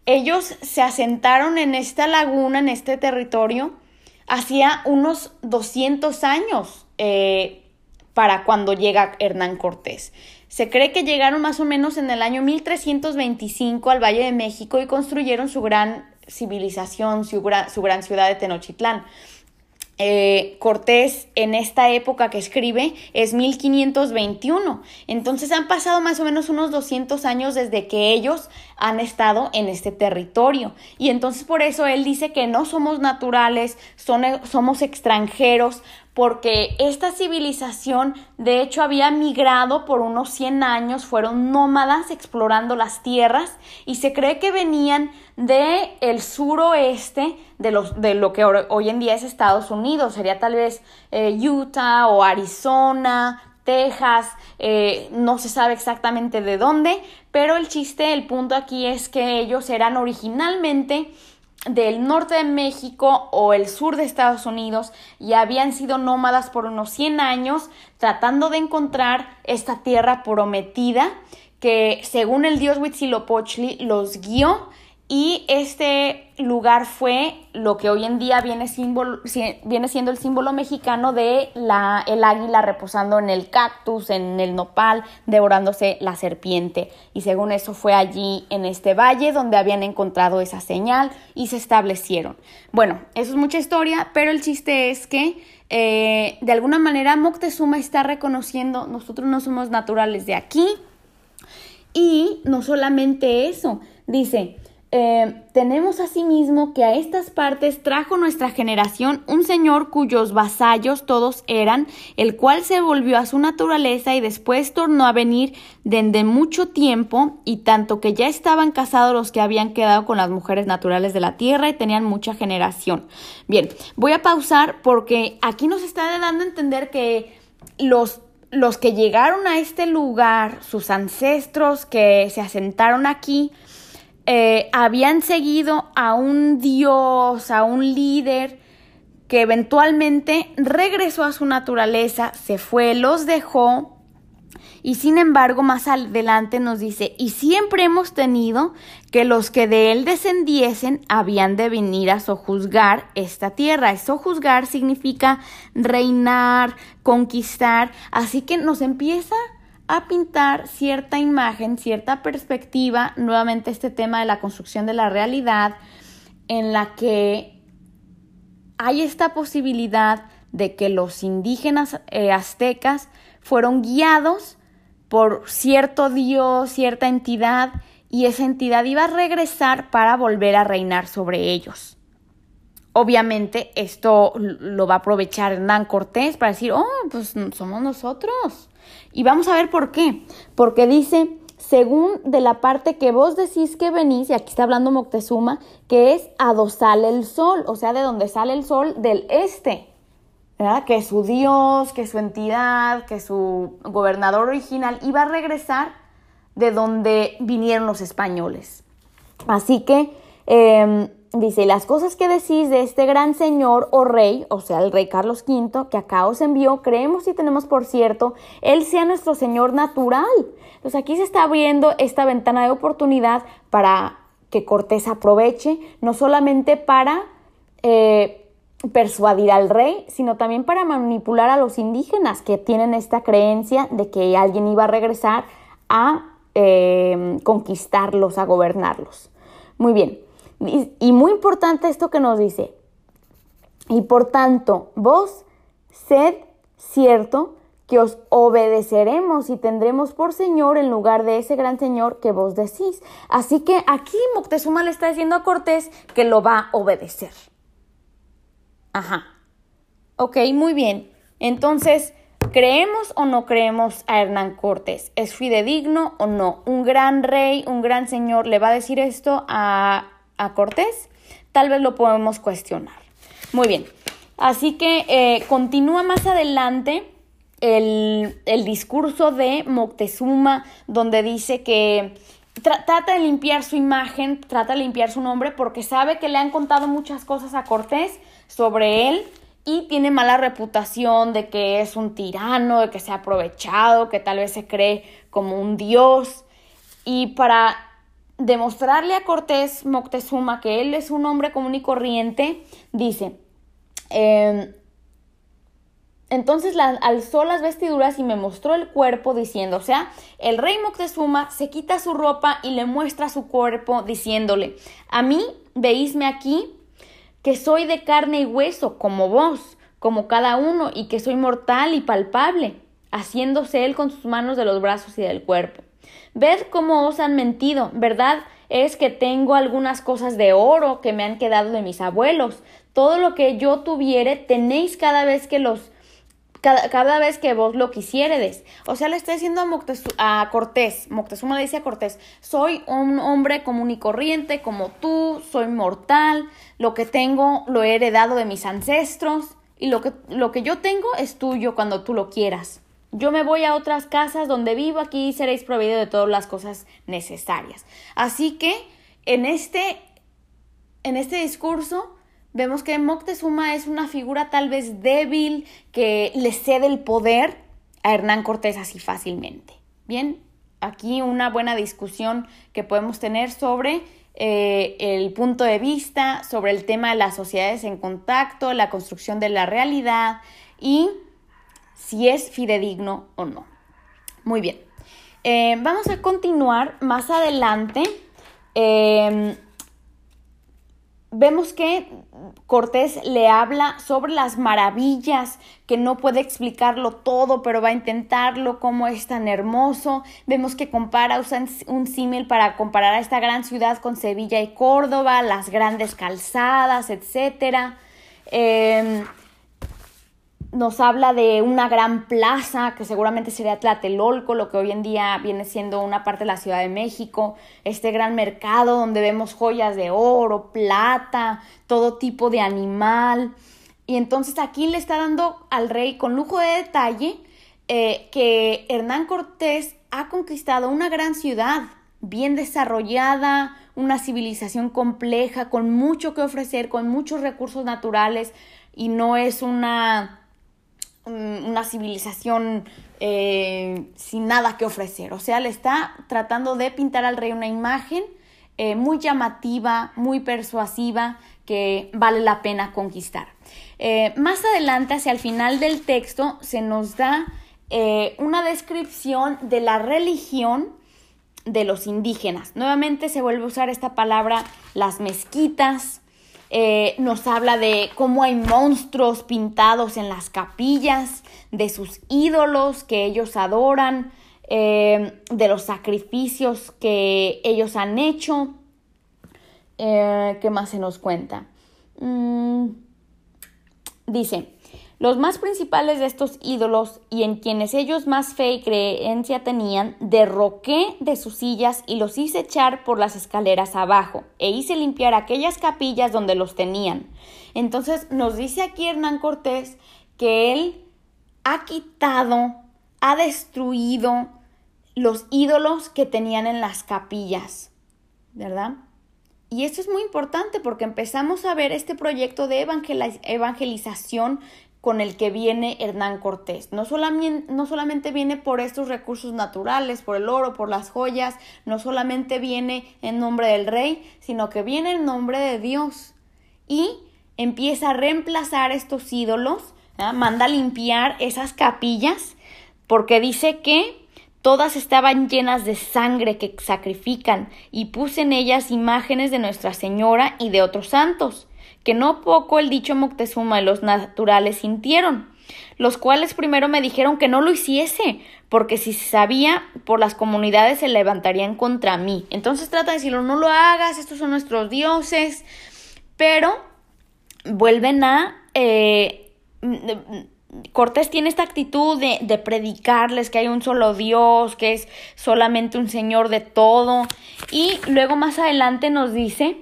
Ellos se asentaron en esta laguna, en este territorio, hacía unos 200 años eh, para cuando llega Hernán Cortés. Se cree que llegaron más o menos en el año 1325 al Valle de México y construyeron su gran civilización, su, su gran ciudad de Tenochtitlán. Eh, Cortés en esta época que escribe es 1521. Entonces han pasado más o menos unos 200 años desde que ellos han estado en este territorio. Y entonces por eso él dice que no somos naturales, son, somos extranjeros, porque esta civilización de hecho había migrado por unos 100 años, fueron nómadas explorando las tierras y se cree que venían de el suroeste de, los, de lo que hoy en día es Estados Unidos, sería tal vez eh, Utah o Arizona, Texas, eh, no se sabe exactamente de dónde, pero el chiste, el punto aquí es que ellos eran originalmente del norte de México o el sur de Estados Unidos y habían sido nómadas por unos 100 años tratando de encontrar esta tierra prometida que según el dios Huitzilopochtli los guió y este lugar fue lo que hoy en día viene, viene siendo el símbolo mexicano de la, el águila reposando en el cactus, en el nopal, devorándose la serpiente. Y según eso fue allí en este valle donde habían encontrado esa señal y se establecieron. Bueno, eso es mucha historia, pero el chiste es que eh, de alguna manera Moctezuma está reconociendo, nosotros no somos naturales de aquí. Y no solamente eso, dice, eh, tenemos asimismo que a estas partes trajo nuestra generación un señor cuyos vasallos todos eran, el cual se volvió a su naturaleza y después tornó a venir desde mucho tiempo, y tanto que ya estaban casados los que habían quedado con las mujeres naturales de la tierra y tenían mucha generación. Bien, voy a pausar porque aquí nos está dando a entender que los los que llegaron a este lugar, sus ancestros que se asentaron aquí, eh, habían seguido a un dios, a un líder que eventualmente regresó a su naturaleza, se fue, los dejó y sin embargo más adelante nos dice, y siempre hemos tenido que los que de él descendiesen habían de venir a sojuzgar esta tierra. Sojuzgar significa reinar, conquistar, así que nos empieza a pintar cierta imagen, cierta perspectiva, nuevamente este tema de la construcción de la realidad, en la que hay esta posibilidad de que los indígenas eh, aztecas fueron guiados por cierto dios, cierta entidad, y esa entidad iba a regresar para volver a reinar sobre ellos. Obviamente esto lo va a aprovechar Hernán Cortés para decir, oh, pues somos nosotros. Y vamos a ver por qué. Porque dice, según de la parte que vos decís que venís, y aquí está hablando Moctezuma, que es a el sol, o sea, de donde sale el sol del este. ¿verdad? Que su dios, que su entidad, que su gobernador original iba a regresar de donde vinieron los españoles. Así que em, Dice, las cosas que decís de este gran señor o rey, o sea, el rey Carlos V, que acá os envió, creemos y tenemos por cierto, él sea nuestro señor natural. Entonces aquí se está abriendo esta ventana de oportunidad para que Cortés aproveche, no solamente para eh, persuadir al rey, sino también para manipular a los indígenas que tienen esta creencia de que alguien iba a regresar a eh, conquistarlos, a gobernarlos. Muy bien. Y muy importante esto que nos dice. Y por tanto, vos sed cierto que os obedeceremos y tendremos por Señor en lugar de ese gran Señor que vos decís. Así que aquí Moctezuma le está diciendo a Cortés que lo va a obedecer. Ajá. Ok, muy bien. Entonces, ¿Creemos o no creemos a Hernán Cortés? ¿Es fidedigno o no? ¿Un gran rey, un gran señor le va a decir esto a, a Cortés? Tal vez lo podemos cuestionar. Muy bien, así que eh, continúa más adelante el, el, discurso de Moctezuma, donde dice que trata de limpiar su imagen, trata de limpiar su nombre, porque sabe que le han contado muchas cosas a Cortés sobre él, y tiene mala reputación de que es un tirano, de que se ha aprovechado, que tal vez se cree como un dios. Y para demostrarle a Cortés Moctezuma que él es un hombre común y corriente, dice, em, entonces alzó las vestiduras y me mostró el cuerpo diciendo, o sea, el rey Moctezuma se quita su ropa y le muestra su cuerpo diciéndole, a mí veísme aquí que soy de carne y hueso, como vos, como cada uno, y que soy mortal y palpable, haciéndose él con sus manos de los brazos y del cuerpo. Ved cómo os han mentido, ¿verdad? Es que tengo algunas cosas de oro que me han quedado de mis abuelos. Todo lo que yo tuviere tenéis cada vez que los cada, vez que vos lo quisiéredes. O sea, le está diciendo a, a Cortés, Moctezuma le dice a Cortés, soy un hombre común y corriente como tú, soy mortal, lo que tengo lo he heredado de mis ancestros y lo que, lo que yo tengo es tuyo cuando tú lo quieras. Yo me voy a otras casas donde vivo, aquí seréis proveído de todas las cosas necesarias. Así que en este, en este discurso Vemos que Moctezuma es una figura tal vez débil que le cede el poder a Hernán Cortés así fácilmente. Bien, aquí una buena discusión que podemos tener sobre eh, el punto de vista, sobre el tema de las sociedades en contacto, la construcción de la realidad y si es fidedigno o no. Muy bien, eh, vamos a continuar más adelante. Eh, vemos que Cortés le habla sobre las maravillas, que no puede explicarlo todo, pero va a intentarlo, cómo es tan hermoso. Vemos que compara, usa un símil para comparar a esta gran ciudad con Sevilla y Córdoba, las grandes calzadas, etc nos habla de una gran plaza que seguramente sería Tlatelolco, lo que hoy en día viene siendo una parte de la Ciudad de México, este gran mercado donde vemos joyas de oro, plata, todo tipo de animal. Y entonces aquí le está dando al rey con lujo de detalle eh, que Hernán Cortés ha conquistado una gran ciudad, bien desarrollada, una civilización compleja, con mucho que ofrecer, con muchos recursos naturales, y no es una una civilización eh, sin nada que ofrecer. O sea, le está tratando de pintar al rey una imagen eh, muy llamativa, muy persuasiva, que vale la pena conquistar. Eh, más adelante, hacia el final del texto, se nos da una descripción de la religión de los indígenas. Nuevamente se vuelve a usar esta palabra, las mezquitas, eh, nos habla de cómo hay monstruos pintados en las capillas, de sus ídolos que ellos adoran, eh, de los sacrificios que ellos han hecho. Eh, ¿Qué más se nos cuenta? Mm, dice, los más principales de estos ídolos y en quienes ellos más fe y creencia tenían, derroqué de sus sillas y los hice echar por las escaleras abajo e hice limpiar aquellas capillas donde los tenían. Entonces nos dice aquí Hernán Cortés que él ha quitado, ha destruido los ídolos que tenían en las capillas, ¿verdad? Y esto es muy importante porque empezamos a ver este proyecto de evangelización con el que viene Hernán Cortés. No solamente, no solamente viene por estos recursos naturales, por el oro, por las joyas, no solamente viene en nombre del rey, sino que viene en nombre de Dios. Y empieza a reemplazar estos ídolos, manda limpiar esas capillas, porque dice que todas estaban llenas de sangre que sacrifican, y puse en ellas imágenes de Nuestra Señora y de otros santos que no poco el dicho Moctezuma y los naturales sintieron, los cuales primero me dijeron que no lo hiciese, porque si sabía, por las comunidades se levantarían contra mí. Entonces trata de decirlo, no lo hagas, estos son nuestros dioses, pero vuelven a... Eh, Cortés tiene esta actitud de, de, predicarles que hay un solo Dios, que es solamente un Señor de todo. Y luego más adelante nos dice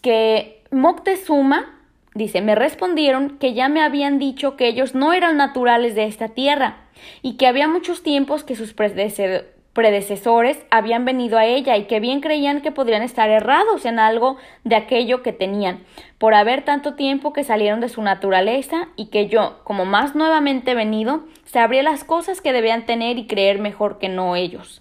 que Moctezuma, dice, me respondieron que ya me habían dicho que ellos no eran naturales de esta tierra y que había muchos tiempos que sus predecesores habían venido a ella y que bien creían que podrían estar errados en algo de aquello que tenían, por haber tanto tiempo que salieron de su naturaleza y que yo, como más nuevamente venido, sabría las cosas que debían tener y creer mejor que no ellos,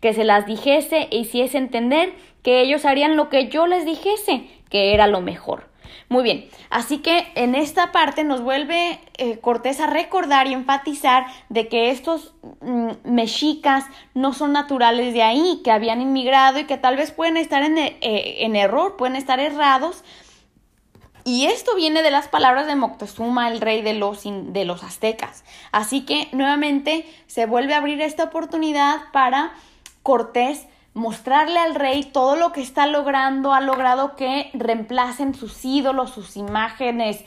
que se las dijese e hiciese entender que ellos harían lo que yo les dijese, que era lo mejor. Muy bien, así que en esta parte nos vuelve eh, Cortés a recordar y enfatizar de que estos mm, mexicas no son naturales de ahí, que habían inmigrado y que tal vez pueden estar en, eh, en error, pueden estar errados. Y esto viene de las palabras de Moctezuma, el rey de los, de los aztecas. Así que nuevamente se vuelve a abrir esta oportunidad para Cortés mostrarle al rey todo lo que está logrando, ha logrado que reemplacen sus ídolos, sus imágenes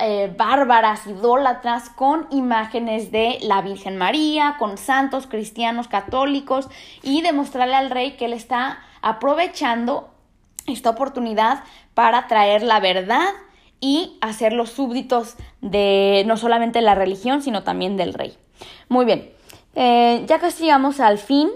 eh, bárbaras, idólatras, con imágenes de la Virgen María, con santos cristianos católicos y demostrarle al rey que él está aprovechando esta oportunidad para traer la verdad y hacer los súbditos de no solamente la religión, sino también del rey. Muy bien, eh, ya casi llegamos al fin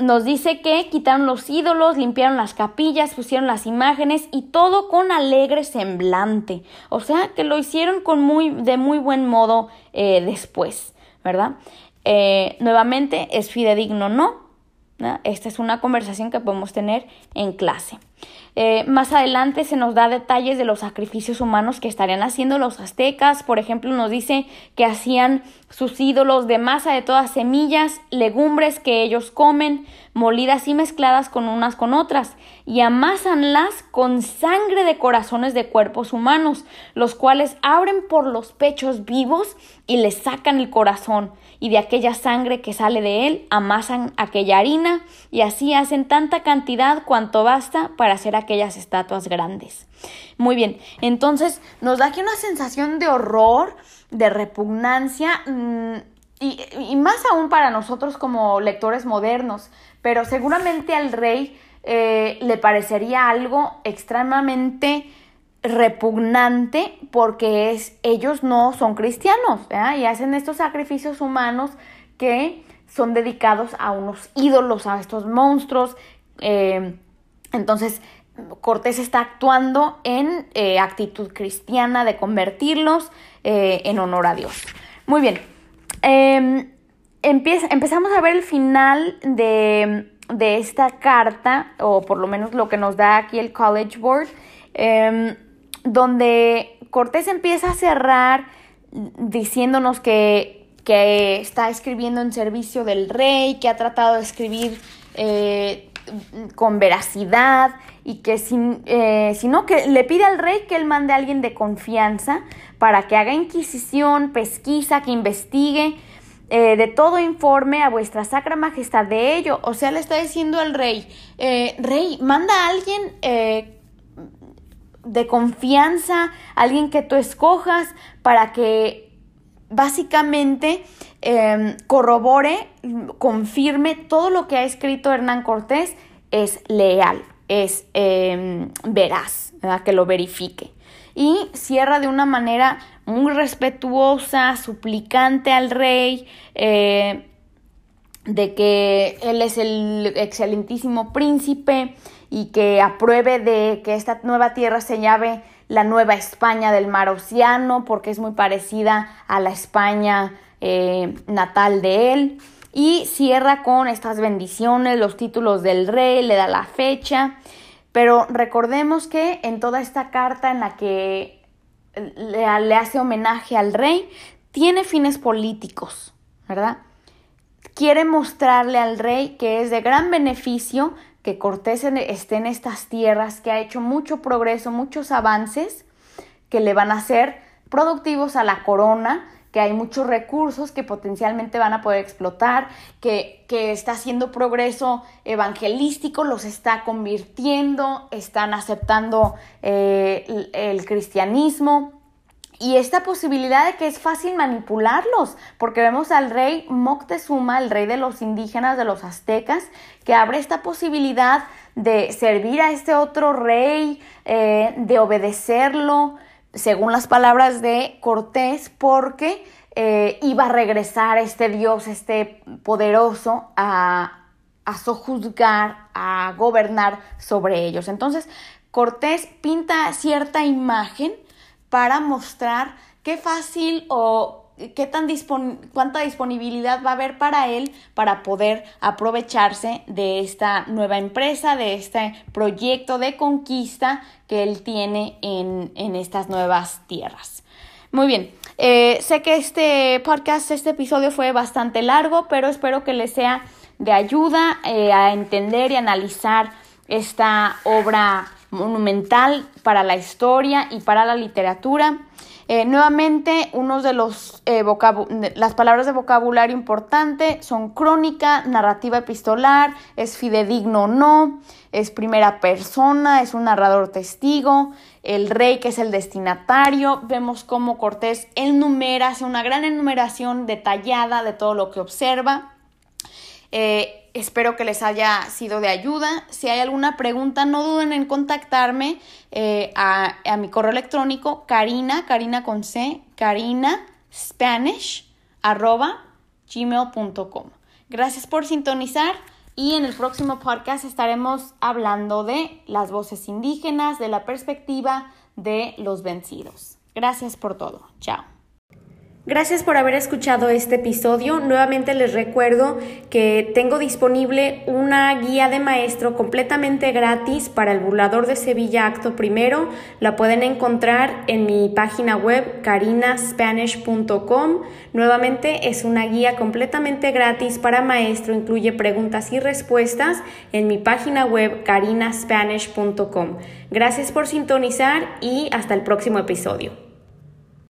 nos dice que quitaron los ídolos, limpiaron las capillas, pusieron las imágenes y todo con alegre semblante. O sea que lo hicieron con muy, de muy buen modo eh, después, ¿verdad? Eh, nuevamente, ¿es fidedigno no? Esta es una conversación que podemos tener en clase. Eh, más adelante se nos da detalles de los sacrificios humanos que estarían haciendo los aztecas. Por ejemplo, nos dice que hacían sus ídolos de masa de todas semillas, legumbres que ellos comen, molidas y mezcladas con unas con otras, y amasanlas con sangre de corazones de cuerpos humanos, los cuales abren por los pechos vivos y les sacan el corazón y de aquella sangre que sale de él amasan aquella harina y así hacen tanta cantidad cuanto basta para hacer aquellas estatuas grandes. Muy bien, entonces nos da aquí una sensación de horror, de repugnancia mm, y, más aún para nosotros como lectores modernos, pero seguramente al rey eh, le parecería algo extremadamente repugnante porque es, ellos no son cristianos y hacen estos sacrificios humanos que son dedicados a unos ídolos, a estos monstruos. Eh, entonces, Cortés está actuando en eh, actitud cristiana de convertirlos eh, en honor a Dios. Muy bien. Em, empezamos a ver el final de, de, esta carta, o por lo menos lo que nos da aquí el College Board. Donde Cortés empieza a cerrar diciéndonos que, está escribiendo en servicio del rey, que ha tratado de escribir eh, con veracidad y que sin, eh, sino que le pide al rey que él mande a alguien de confianza para que haga inquisición, pesquisa, que investigue, eh, de todo informe a vuestra sacra majestad de ello. O sea, le está diciendo al rey, rey, manda a alguien de confianza, alguien que tú escojas para que básicamente em, corrobore, confirme todo lo que ha escrito Hernán Cortés es leal, es em, veraz, que lo verifique. Y cierra de una manera muy respetuosa, suplicante al rey, eh, de que él es el excelentísimo príncipe y que apruebe de que esta nueva tierra se llame la Nueva España del Mar Océano, porque es muy parecida a la España eh, natal de él. Y cierra con estas bendiciones, los títulos del rey, le da la fecha. Pero recordemos que en toda esta carta en la que le, le hace homenaje al rey, tiene fines políticos, ¿verdad? Quiere mostrarle al rey que es de gran beneficio que Cortés esté en estas tierras, que ha hecho mucho progreso, muchos avances que le van a ser productivos a la corona, que hay muchos recursos que potencialmente van a poder explotar, que, que está haciendo progreso evangelístico, los está convirtiendo, están aceptando eh, el, cristianismo y esta posibilidad de que es fácil manipularlos, porque vemos al rey Moctezuma, el rey de los indígenas, de los aztecas, que abre esta posibilidad de servir a este otro rey, eh, de obedecerlo, según las palabras de Cortés, porque eh, iba a regresar este Dios, este poderoso, a, a sojuzgar, a gobernar sobre ellos. Entonces, Cortés pinta cierta imagen para mostrar qué fácil o qué tan cuánta disponibilidad va a haber para él para poder aprovecharse de esta nueva empresa, de este proyecto de conquista que él tiene en, en estas nuevas tierras. Muy bien, eh, sé que este podcast, este episodio fue bastante largo, pero espero que les sea de ayuda eh, a entender y analizar esta obra monumental para la historia y para la literatura. Eh, nuevamente, unos de los eh, las palabras de vocabulario importante son crónica, narrativa epistolar, es fidedigno o no, es primera persona, es un narrador testigo, el rey que es el destinatario. Vemos cómo Cortés enumera, hace una gran enumeración detallada de todo lo que observa. Eh, Espero que les haya sido de ayuda. Si hay alguna pregunta, no duden en contactarme eh, a, mi correo electrónico carina, carina con C, carina spanish arroba gmail.com. Gracias por sintonizar y en el próximo podcast estaremos hablando de las voces indígenas, de la perspectiva de los vencidos. Gracias por todo. Chao. Gracias por haber escuchado este episodio. Nuevamente les recuerdo que tengo disponible una guía de maestro completamente gratis para el burlador de Sevilla Acto Primero. La pueden encontrar en mi página web carinaspanish.com. Nuevamente es una guía completamente gratis para maestro, incluye preguntas y respuestas en mi página web carinaspanish.com. Gracias por sintonizar y hasta el próximo episodio.